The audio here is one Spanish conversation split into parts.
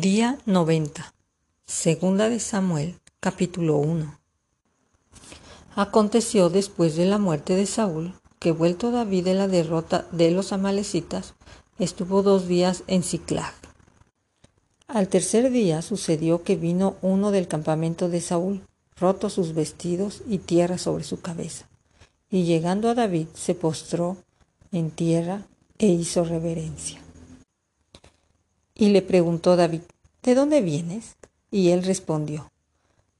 Día 90. Segunda de Samuel, capítulo 1. Aconteció después de la muerte de Saúl que vuelto David de la derrota de los amalecitas, estuvo dos días en Ciclag. Al tercer día sucedió que vino uno del campamento de Saúl, roto sus vestidos y tierra sobre su cabeza, y llegando a David se postró en tierra e hizo reverencia. Y le preguntó David, ¿De dónde vienes? Y él respondió,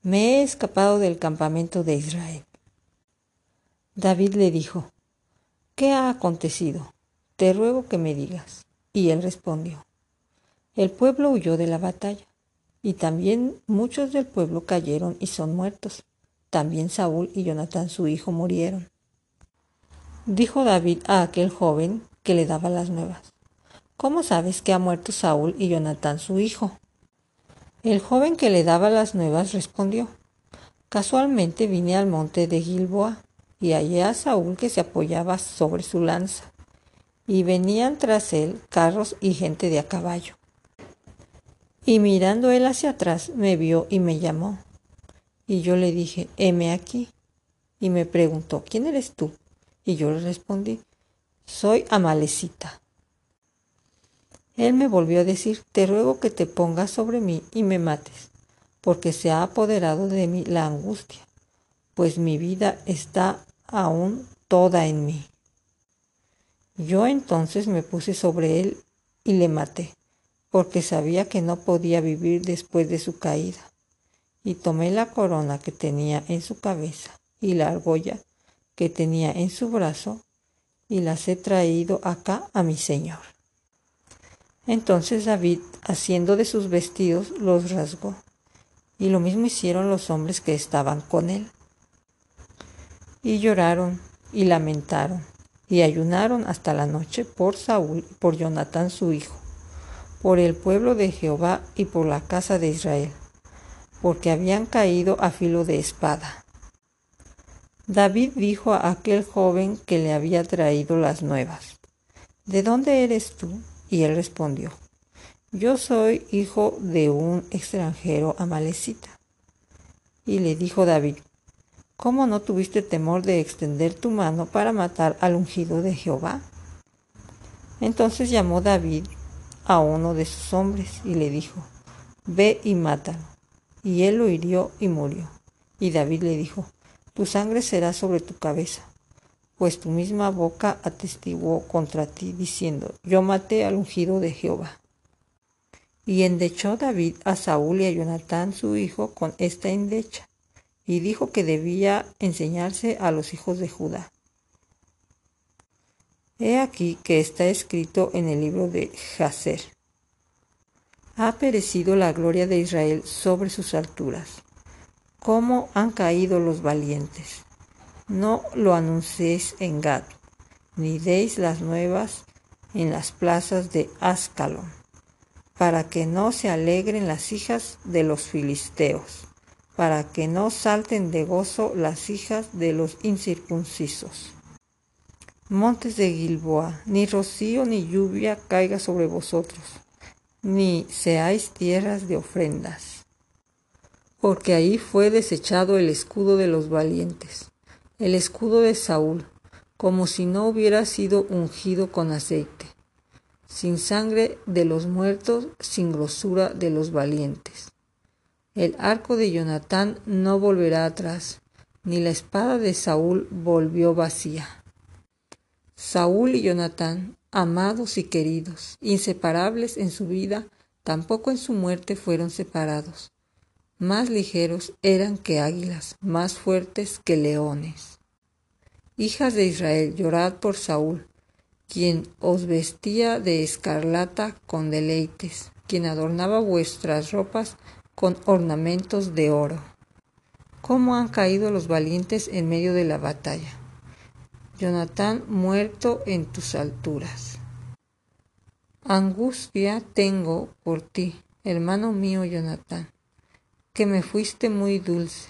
Me he escapado del campamento de Israel. David le dijo, ¿Qué ha acontecido? Te ruego que me digas. Y él respondió, El pueblo huyó de la batalla, y también muchos del pueblo cayeron y son muertos. También Saúl y Jonatán su hijo murieron. Dijo David a aquel joven que le daba las nuevas, ¿Cómo sabes que ha muerto Saúl y Jonatán su hijo? El joven que le daba las nuevas respondió, Casualmente vine al monte de Gilboa y hallé a Saúl que se apoyaba sobre su lanza, y venían tras él carros y gente de a caballo. Y mirando él hacia atrás me vio y me llamó. Y yo le dije, heme aquí. Y me preguntó, ¿quién eres tú? Y yo le respondí, soy Amalecita. Él me volvió a decir, te ruego que te pongas sobre mí y me mates, porque se ha apoderado de mí la angustia, pues mi vida está aún toda en mí. Yo entonces me puse sobre él y le maté, porque sabía que no podía vivir después de su caída. Y tomé la corona que tenía en su cabeza y la argolla que tenía en su brazo y las he traído acá a mi señor. Entonces David, haciendo de sus vestidos, los rasgó, y lo mismo hicieron los hombres que estaban con él. Y lloraron y lamentaron, y ayunaron hasta la noche por Saúl y por Jonatán su hijo, por el pueblo de Jehová y por la casa de Israel, porque habían caído a filo de espada. David dijo a aquel joven que le había traído las nuevas, ¿De dónde eres tú? Y él respondió, Yo soy hijo de un extranjero amalecita. Y le dijo David, ¿Cómo no tuviste temor de extender tu mano para matar al ungido de Jehová? Entonces llamó David a uno de sus hombres y le dijo, Ve y mátalo. Y él lo hirió y murió. Y David le dijo, Tu sangre será sobre tu cabeza pues tu misma boca atestiguó contra ti, diciendo, yo maté al ungido de Jehová. Y endechó David a Saúl y a Jonatán su hijo con esta endecha, y dijo que debía enseñarse a los hijos de Judá. He aquí que está escrito en el libro de Jaser. Ha perecido la gloria de Israel sobre sus alturas. ¿Cómo han caído los valientes? No lo anunciéis en Gad, ni deis las nuevas en las plazas de Ascalon, para que no se alegren las hijas de los filisteos, para que no salten de gozo las hijas de los incircuncisos. Montes de Gilboa, ni rocío ni lluvia caiga sobre vosotros, ni seáis tierras de ofrendas, porque ahí fue desechado el escudo de los valientes el escudo de Saúl, como si no hubiera sido ungido con aceite, sin sangre de los muertos, sin grosura de los valientes. El arco de Jonatán no volverá atrás, ni la espada de Saúl volvió vacía. Saúl y Jonatán, amados y queridos, inseparables en su vida, tampoco en su muerte fueron separados más ligeros eran que águilas, más fuertes que leones. Hijas de Israel, llorad por Saúl, quien os vestía de escarlata con deleites, quien adornaba vuestras ropas con ornamentos de oro. ¿Cómo han caído los valientes en medio de la batalla? Jonatán muerto en tus alturas. Angustia tengo por ti, hermano mío Jonatán que me fuiste muy dulce.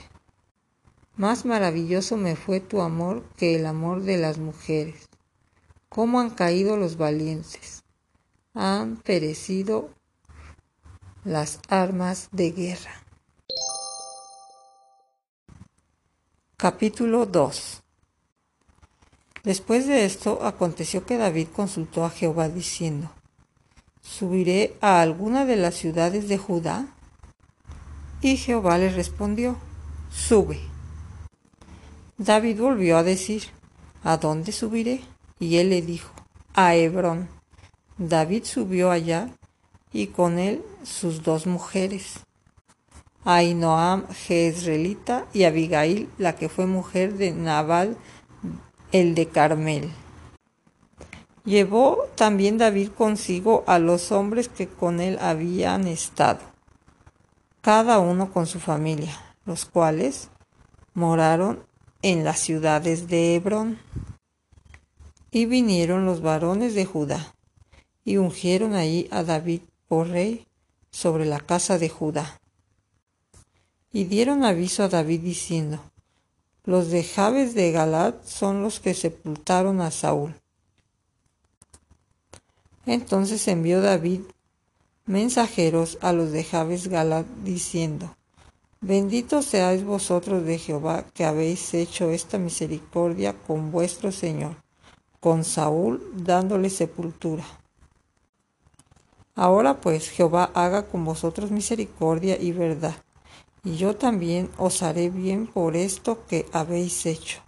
Más maravilloso me fue tu amor que el amor de las mujeres. ¿Cómo han caído los valientes? Han perecido las armas de guerra. Capítulo 2 Después de esto aconteció que David consultó a Jehová diciendo, ¿Subiré a alguna de las ciudades de Judá? Y Jehová le respondió, Sube. David volvió a decir, ¿A dónde subiré? Y él le dijo, A Hebrón. David subió allá y con él sus dos mujeres, Ainoam Jezreelita y Abigail, la que fue mujer de Nabal el de Carmel. Llevó también David consigo a los hombres que con él habían estado, cada uno con su familia, los cuales moraron en las ciudades de Hebrón. Y vinieron los varones de Judá, y ungieron allí a David por rey sobre la casa de Judá. Y dieron aviso a David diciendo, los de Jabes de Galad son los que sepultaron a Saúl. Entonces envió David mensajeros a los de Jabes Galad diciendo, Benditos seáis vosotros de Jehová que habéis hecho esta misericordia con vuestro Señor, con Saúl dándole sepultura. Ahora pues Jehová haga con vosotros misericordia y verdad, y yo también os haré bien por esto que habéis hecho.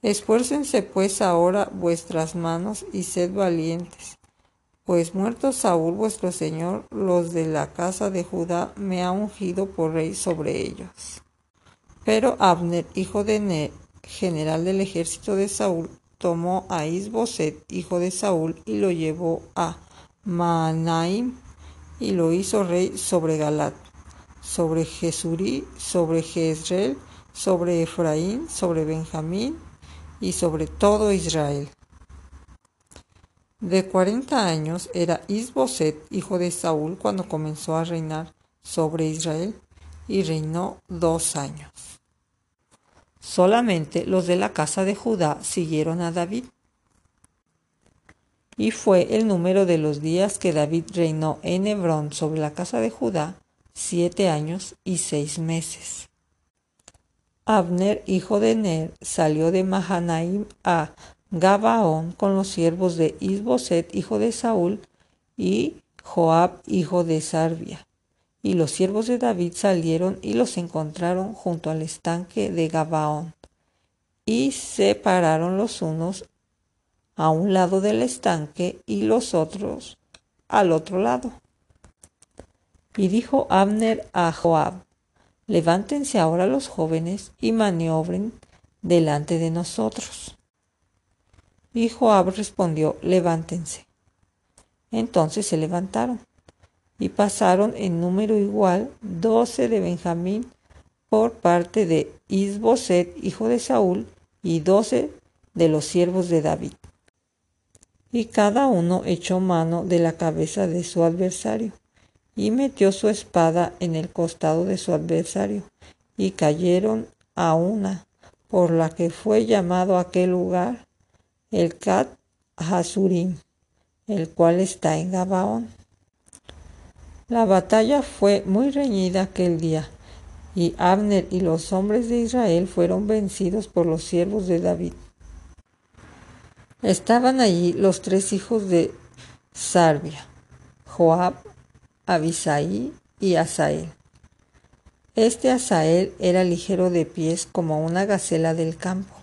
Esfuércense pues ahora vuestras manos y sed valientes, pues muerto Saúl vuestro Señor, los de la casa de Judá me ha ungido por rey sobre ellos. Pero Abner, hijo de Ner, general del ejército de Saúl, tomó a Isboset, hijo de Saúl, y lo llevó a Maanaim, y lo hizo rey sobre Galat sobre Jesurí, sobre Jezreel, sobre Efraín, sobre Benjamín y sobre todo Israel. De cuarenta años era Isboset, hijo de Saúl, cuando comenzó a reinar sobre Israel, y reinó dos años. Solamente los de la casa de Judá siguieron a David. Y fue el número de los días que David reinó en Hebrón sobre la casa de Judá, siete años y seis meses. Abner, hijo de Ner, salió de Mahanaim a Gabaón con los siervos de Isboset, hijo de Saúl, y Joab, hijo de Sarbia. Y los siervos de David salieron y los encontraron junto al estanque de Gabaón. Y se pararon los unos a un lado del estanque y los otros al otro lado. Y dijo Abner a Joab, levántense ahora los jóvenes y maniobren delante de nosotros. Y Joab respondió, levántense. Entonces se levantaron y pasaron en número igual doce de Benjamín por parte de Isboset, hijo de Saúl, y doce de los siervos de David. Y cada uno echó mano de la cabeza de su adversario y metió su espada en el costado de su adversario, y cayeron a una, por la que fue llamado aquel lugar el Cat Hasurim, el cual está en Gabaón. La batalla fue muy reñida aquel día, y Abner y los hombres de Israel fueron vencidos por los siervos de David. Estaban allí los tres hijos de Sarbia, Joab, Abisaí y Asael. Este Asael era ligero de pies como una gacela del campo.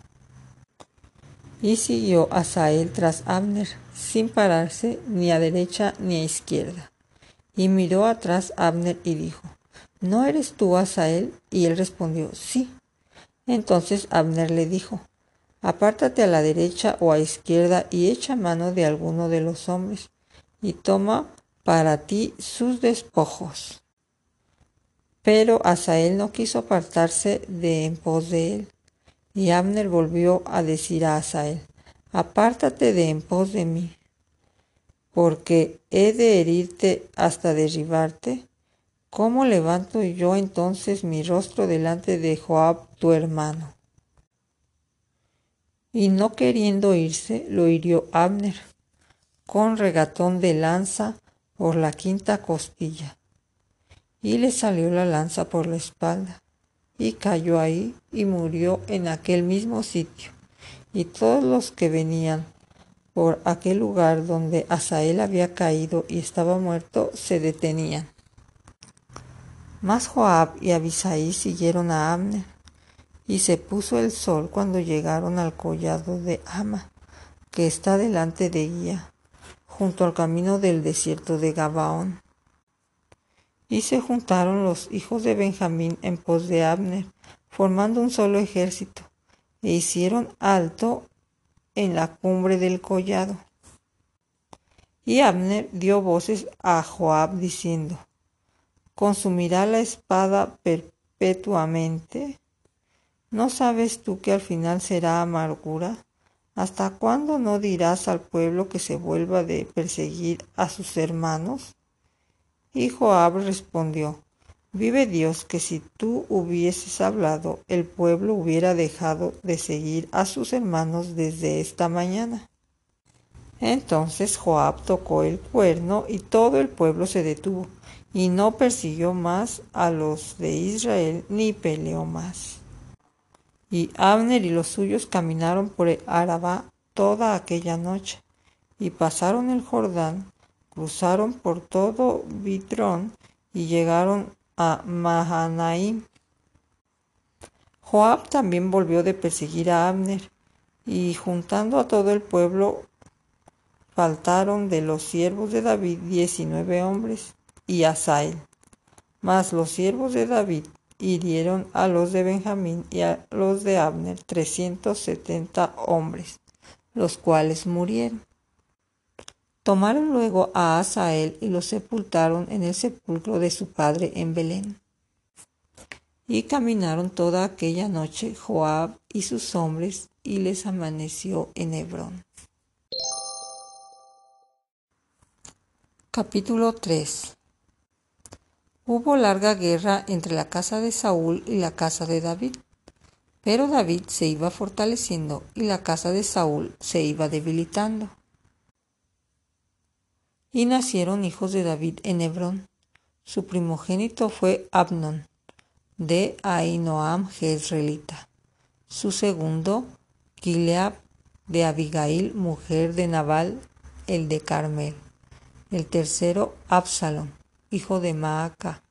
Y siguió Asael tras Abner, sin pararse ni a derecha ni a izquierda. Y miró atrás Abner y dijo, ¿No eres tú Asael? Y él respondió, sí. Entonces Abner le dijo, Apártate a la derecha o a izquierda y echa mano de alguno de los hombres, y toma para ti sus despojos. Pero Asael no quiso apartarse de en pos de él. Y Abner volvió a decir a Asael, apártate de en pos de mí, porque he de herirte hasta derribarte. ¿Cómo levanto yo entonces mi rostro delante de Joab tu hermano? Y no queriendo irse, lo hirió Abner con regatón de lanza por la quinta costilla, y le salió la lanza por la espalda, y cayó ahí y murió en aquel mismo sitio. Y todos los que venían por aquel lugar donde Asael había caído y estaba muerto se detenían. Mas Joab y Abisai siguieron a Abner, y se puso el sol cuando llegaron al collado de Ama, que está delante de Guía, junto al camino del desierto de Gabaón. Y se juntaron los hijos de Benjamín en pos de Abner, formando un solo ejército, e hicieron alto en la cumbre del collado. Y Abner dio voces a Joab diciendo, ¿Consumirá la espada perpetuamente? ¿No sabes tú que al final será amargura? ¿Hasta cuándo no dirás al pueblo que se vuelva de perseguir a sus hermanos? Y Joab respondió, Vive Dios que si tú hubieses hablado, el pueblo hubiera dejado de seguir a sus hermanos desde esta mañana. Entonces Joab tocó el cuerno y todo el pueblo se detuvo, y no persiguió más a los de Israel ni peleó más. Y Abner y los suyos caminaron por el toda aquella noche, y pasaron el Jordán, cruzaron por todo Bitrón y llegaron a Mahanaim. Joab también volvió de perseguir a Abner, y juntando a todo el pueblo, faltaron de los siervos de David diecinueve hombres y Asael. Mas los siervos de David hirieron a los de Benjamín y a los de Abner trescientos setenta hombres, los cuales murieron. Tomaron luego a Asael y lo sepultaron en el sepulcro de su padre en Belén. Y caminaron toda aquella noche Joab y sus hombres, y les amaneció en Hebrón. Capítulo 3 Hubo larga guerra entre la casa de Saúl y la casa de David, pero David se iba fortaleciendo y la casa de Saúl se iba debilitando. Y nacieron hijos de David en Hebrón. Su primogénito fue Abnón, de Ainoam Jezreelita. Su segundo, Gileab, de Abigail, mujer de Nabal, el de Carmel. El tercero, Absalom, hijo de Maaca,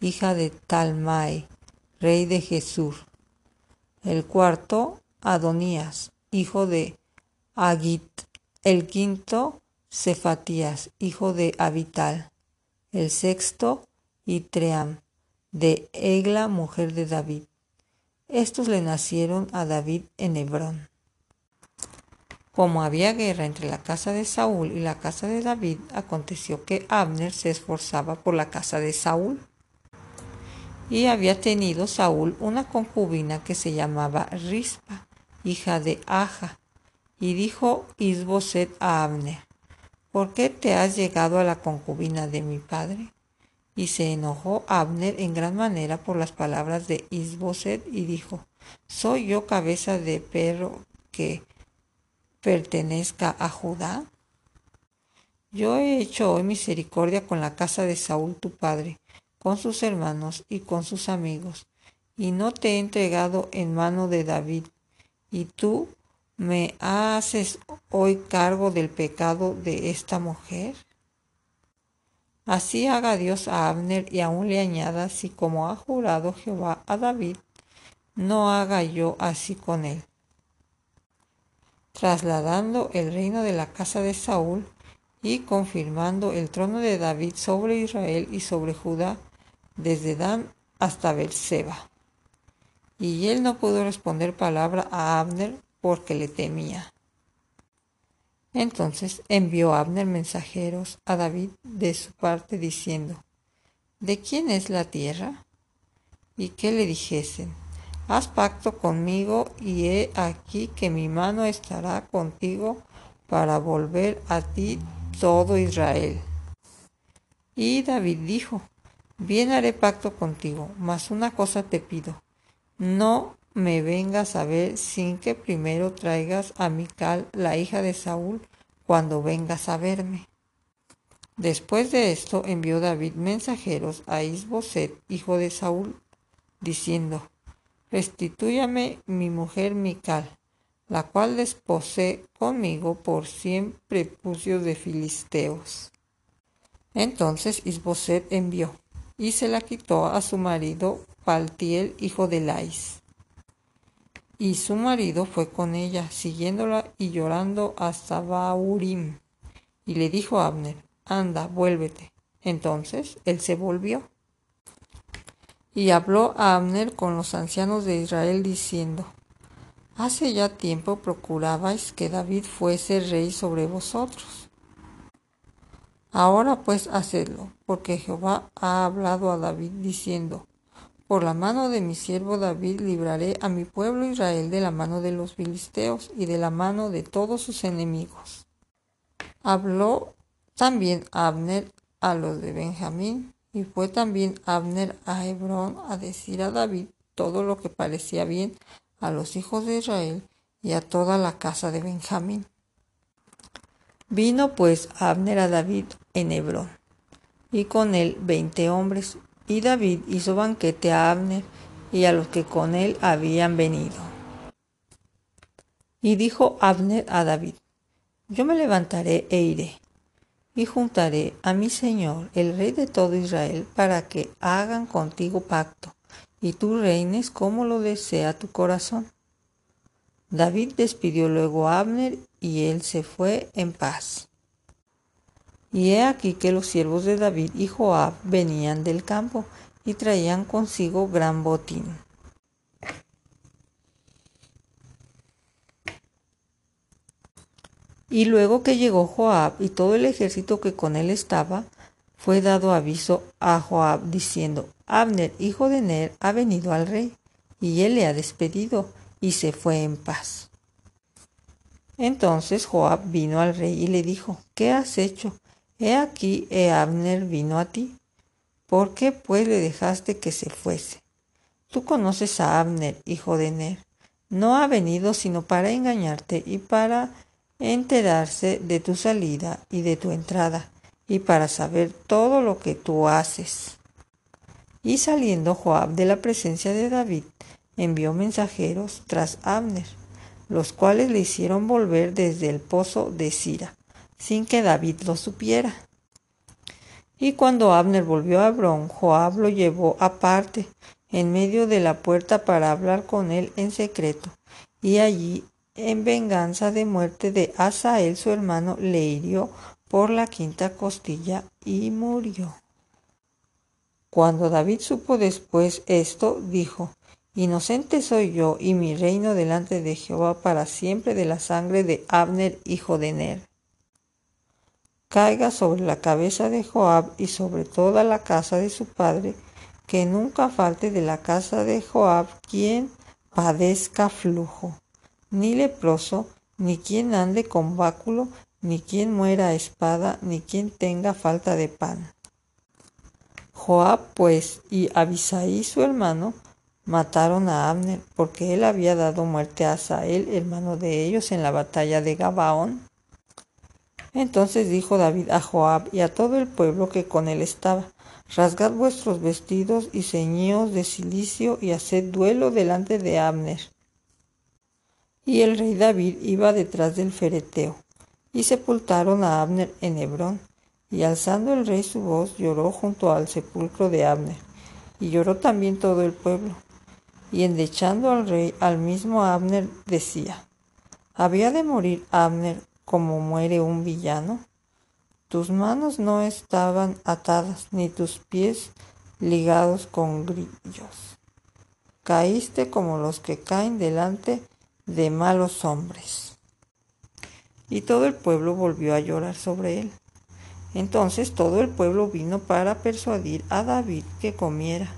hija de Talmai, rey de Jesur. El cuarto, Adonías, hijo de Agit. El quinto, Cefatías, hijo de Abital. El sexto, Itream, de Egla, mujer de David. Estos le nacieron a David en Hebrón. Como había guerra entre la casa de Saúl y la casa de David, aconteció que Abner se esforzaba por la casa de Saúl. Y había tenido Saúl una concubina que se llamaba Rispa, hija de Aja. Y dijo Isboset a Abner, ¿por qué te has llegado a la concubina de mi padre? Y se enojó Abner en gran manera por las palabras de Isboset y dijo, ¿soy yo cabeza de perro que pertenezca a Judá? Yo he hecho hoy misericordia con la casa de Saúl tu padre, con sus hermanos y con sus amigos, y no te he entregado en mano de David, y tú ¿Me haces hoy cargo del pecado de esta mujer? Así haga Dios a Abner y aún le añada, si como ha jurado Jehová a David, no haga yo así con él. Trasladando el reino de la casa de Saúl y confirmando el trono de David sobre Israel y sobre Judá, desde Dan hasta Berseba. Y él no pudo responder palabra a Abner porque le temía. Entonces envió Abner mensajeros a David de su parte diciendo, ¿De quién es la tierra? Y que le dijesen, Haz pacto conmigo y he aquí que mi mano estará contigo para volver a ti todo Israel. Y David dijo, Bien haré pacto contigo, mas una cosa te pido, no me vengas a ver sin que primero traigas a Mical, la hija de Saúl, cuando vengas a verme. Después de esto envió David mensajeros a Isboset, hijo de Saúl, diciendo, Restitúyame mi mujer Mical, la cual desposé conmigo por cien prepucios de filisteos. Entonces Isboset envió, y se la quitó a su marido Paltiel, hijo de Lais. Y su marido fue con ella, siguiéndola y llorando hasta Baurim. Y le dijo a Abner, anda, vuélvete. Entonces él se volvió. Y habló a Abner con los ancianos de Israel diciendo, Hace ya tiempo procurabais que David fuese rey sobre vosotros. Ahora pues hacedlo, porque Jehová ha hablado a David diciendo, Por la mano de mi siervo David libraré a mi pueblo Israel de la mano de los filisteos y de la mano de todos sus enemigos. Habló también Abner a los de Benjamín, y fue también Abner a Hebrón a decir a David todo lo que parecía bien a los hijos de Israel y a toda la casa de Benjamín. Vino pues Abner a David en Hebrón, y con él veinte hombres, y David hizo banquete a Abner y a los que con él habían venido. Y dijo Abner a David, Yo me levantaré e iré, y juntaré a mi Señor, el Rey de todo Israel, para que hagan contigo pacto, y tú reines como lo desea tu corazón. David despidió luego a Abner, y él se fue en paz. Y he aquí que los siervos de David y Joab venían del campo, y traían consigo gran botín. Y luego que llegó Joab y todo el ejército que con él estaba, fue dado aviso a Joab diciendo, Abner, hijo de Ner, ha venido al rey, y él le ha despedido, y se fue en paz. Entonces Joab vino al rey y le dijo, ¿qué has hecho? He aquí, he Abner vino a ti. ¿Por qué pues le dejaste que se fuese? Tú conoces a Abner, hijo de Ner. No ha venido sino para engañarte y para enterarse de tu salida y de tu entrada, y para saber todo lo que tú haces. Y saliendo Joab de la presencia de David, envió mensajeros tras Abner, los cuales le hicieron volver desde el pozo de Sira, sin que David lo supiera. Y cuando Abner volvió a Hebrón, Joab lo llevó aparte, en medio de la puerta para hablar con él en secreto, y allí en venganza de muerte de Asael su hermano, le hirió por la quinta costilla y murió. Cuando David supo después esto, dijo, Inocente soy yo y mi reino delante de Jehová para siempre de la sangre de Abner, hijo de Ner. Caiga sobre la cabeza de Joab y sobre toda la casa de su padre, que nunca falte de la casa de Joab quien padezca flujo ni leproso, ni quien ande con báculo, ni quien muera a espada, ni quien tenga falta de pan. Joab, pues, y Abisai su hermano, mataron a Abner, porque él había dado muerte a Asael, hermano de ellos, en la batalla de Gabaón. Entonces dijo David a Joab y a todo el pueblo que con él estaba, Rasgad vuestros vestidos y ceñíos de cilicio y haced duelo delante de Abner y el rey David iba detrás del fereteo. Y sepultaron a Abner en Hebrón. Y alzando el rey su voz, lloró junto al sepulcro de Abner. Y lloró también todo el pueblo. Y endechando al rey, al mismo Abner decía, ¿había de morir Abner como muere un villano? Tus manos no estaban atadas, ni tus pies ligados con grillos. Caíste como los que caen delante de malos hombres. Y todo el pueblo volvió a llorar sobre él. Entonces todo el pueblo vino para persuadir a David que comiera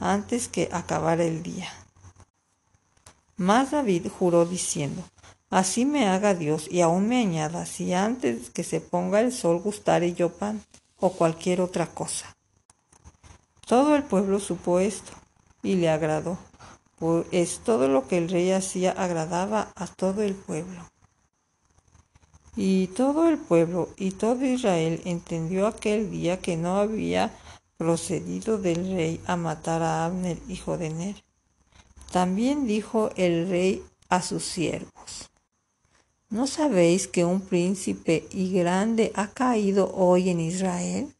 antes que acabara el día. Mas David juró diciendo, Así me haga Dios y aún me añada, si antes que se ponga el sol gustare yo pan o cualquier otra cosa. Todo el pueblo supo esto y le agradó pues todo lo que el rey hacía agradaba a todo el pueblo. Y todo el pueblo y todo Israel entendió aquel día que no había procedido del rey a matar a Abner, hijo de Ner. También dijo el rey a sus siervos, ¿no sabéis que un príncipe y grande ha caído hoy en Israel?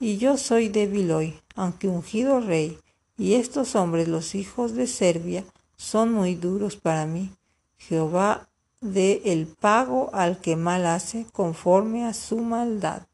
Y yo soy débil hoy, aunque ungido rey, y estos hombres, los hijos de Serbia, son muy duros para mí. Jehová dé el pago al que mal hace conforme a su maldad.